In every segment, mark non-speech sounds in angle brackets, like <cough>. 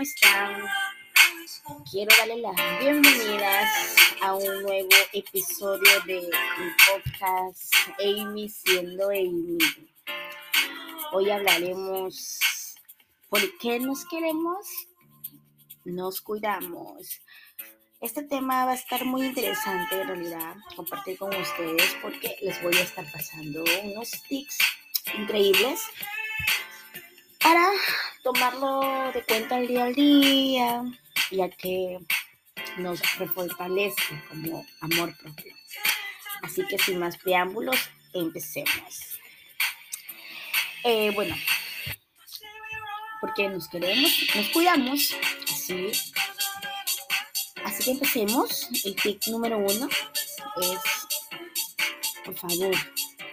¿cómo están? Quiero darles las bienvenidas a un nuevo episodio de mi podcast Amy siendo Amy. Hoy hablaremos por qué nos queremos, nos cuidamos. Este tema va a estar muy interesante en realidad, compartir con ustedes porque les voy a estar pasando unos tips increíbles para tomarlo de cuenta el día al día, ya que nos refortalece como amor propio. Así que sin más preámbulos, empecemos. Eh, bueno, porque nos queremos, nos cuidamos, así. Así que empecemos. El tip número uno es, por favor,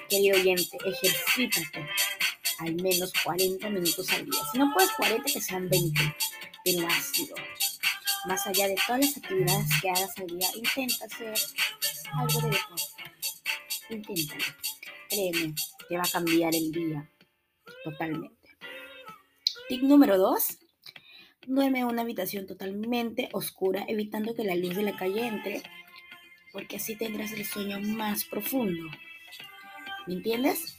querido oyente, ejercítate al menos 40 minutos al día. Si no puedes 40, que sean 20, pero ácido. Más allá de todas las actividades que hagas al día, intenta hacer algo de deporte. Inténtalo. Créeme, te va a cambiar el día totalmente. Tip número 2. Duerme en una habitación totalmente oscura, evitando que la luz de la calle entre, porque así tendrás el sueño más profundo. ¿Me entiendes?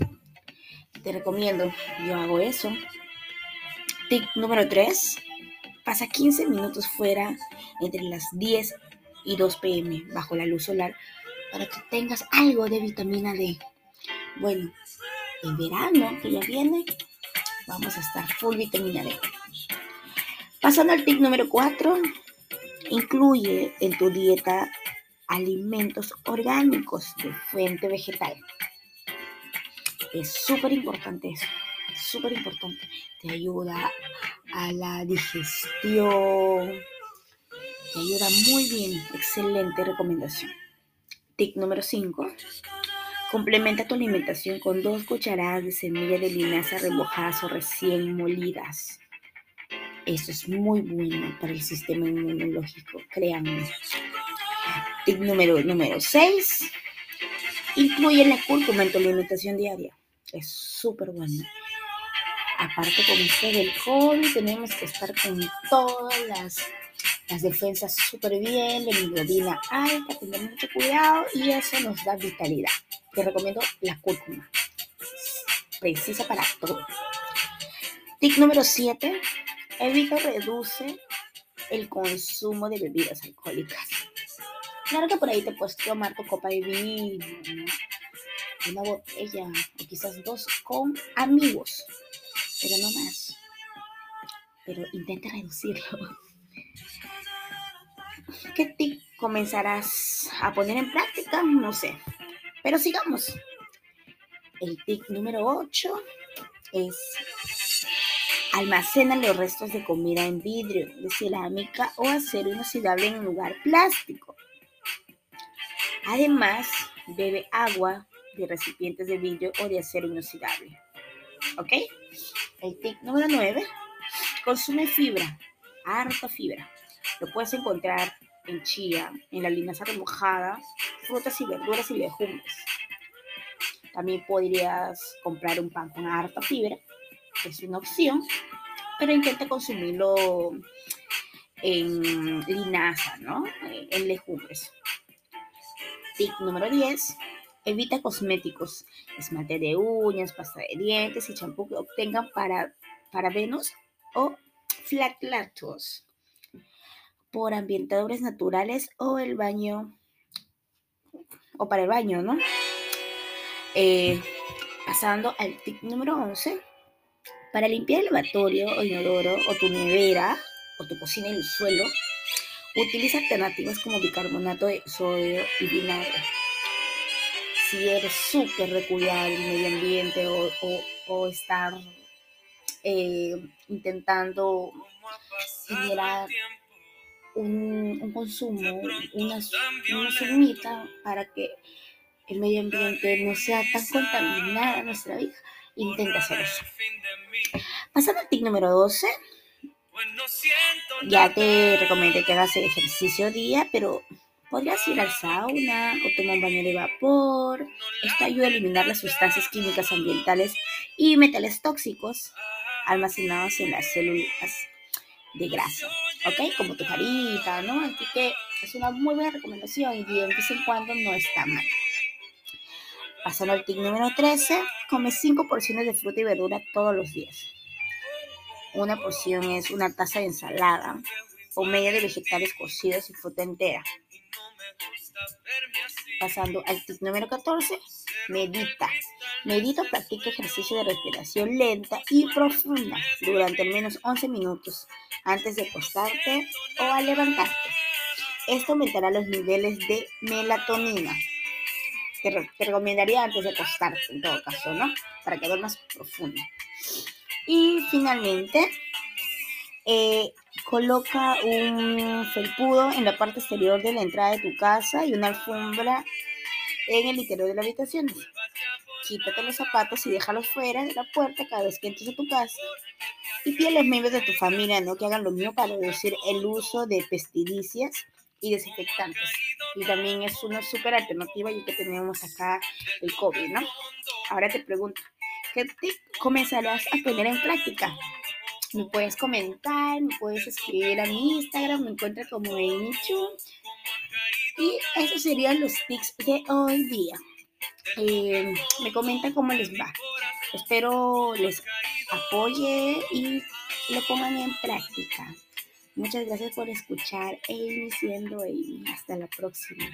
Te recomiendo, yo hago eso. Tip número 3. Pasa 15 minutos fuera entre las 10 y 2 pm bajo la luz solar para que tengas algo de vitamina D. Bueno, en verano que ya viene, vamos a estar full vitamina D. Pasando al tip número 4, incluye en tu dieta alimentos orgánicos de fuente vegetal. Es súper importante eso, súper importante. Te ayuda a la digestión, te ayuda muy bien. Excelente recomendación. Tip número 5. Complementa tu alimentación con dos cucharadas de semilla de linaza remojadas o recién molidas. Eso es muy bueno para el sistema inmunológico, créanme. Tip número, número 6. Incluye la cúrcuma en tu alimentación diaria. Es súper bueno. Aparte con esto del COVID, tenemos que estar con todas las, las defensas súper bien, la hemoglobina alta, tener mucho cuidado y eso nos da vitalidad. Te recomiendo la cúrcuma. Precisa para todo. Tip número 7. Evita o reduce el consumo de bebidas alcohólicas. Claro que por ahí te puedes tomar tu copa de vino, una botella o quizás dos con amigos, pero no más. Pero intenta reducirlo. <laughs> ¿Qué tip comenzarás a poner en práctica? No sé. Pero sigamos. El tip número 8 es almacena los restos de comida en vidrio, de cerámica o acero inoxidable en un lugar plástico. Además, bebe agua de recipientes de vidrio o de acero inoxidable. ¿Ok? El tip número 9. Consume fibra, harta fibra. Lo puedes encontrar en chía, en la linaza remojada, frutas y verduras y legumbres. También podrías comprar un pan con harta fibra, es una opción, pero intenta consumirlo en linaza, ¿no? En legumbres. Tip número 10 Evita cosméticos, esmalte de uñas, pasta de dientes y champú que obtengan para parabenos o lactos por ambientadores naturales o el baño o para el baño, ¿no? Eh, pasando al tip número 11, para limpiar el lavatorio o inodoro o tu nevera o tu cocina y el suelo, utiliza alternativas como bicarbonato de sodio y vinagre si eres súper de cuidar el medio ambiente o, estar eh, intentando generar un, consumo, una, una sumita para que el medio ambiente no sea tan contaminada nuestra vida, intenta hacer eso. Pasando al tip número 12, ya te recomendé que hagas ejercicio día, pero Podrías ir al sauna o tomar un baño de vapor. Esto ayuda a eliminar las sustancias químicas ambientales y metales tóxicos almacenados en las células de grasa, ¿ok? Como tu carita, ¿no? Así que es una muy buena recomendación y de vez en cuando no está mal. Pasando al tip número 13, come 5 porciones de fruta y verdura todos los días. Una porción es una taza de ensalada o media de vegetales cocidos y fruta entera. Pasando al tip número 14, medita. Medita o practica ejercicio de respiración lenta y profunda durante al menos 11 minutos antes de acostarte o al levantarte. Esto aumentará los niveles de melatonina. Te, recomendaría antes de acostarte, en todo caso, ¿no? Para que duermas profundo. Y finalmente, eh, coloca un felpudo en la parte exterior de la entrada de tu casa y una alfombra en el interior de la habitación. Quítate los zapatos y déjalos fuera de la puerta cada vez que entres a tu casa. Y pide a los miembros de tu familia ¿no? que hagan lo mismo para reducir el uso de pesticidas y desinfectantes. Y también es una súper alternativa ya que tenemos acá el COVID, ¿no? Ahora te pregunto, ¿qué te comenzarás a poner en práctica? Me puedes comentar, me puedes escribir a mi Instagram, me encuentras como Amy Y esos serían los tips de hoy día. Eh, me comentan cómo les va. Espero les apoye y lo pongan en práctica. Muchas gracias por escuchar Amy siendo Amy. Hasta la próxima.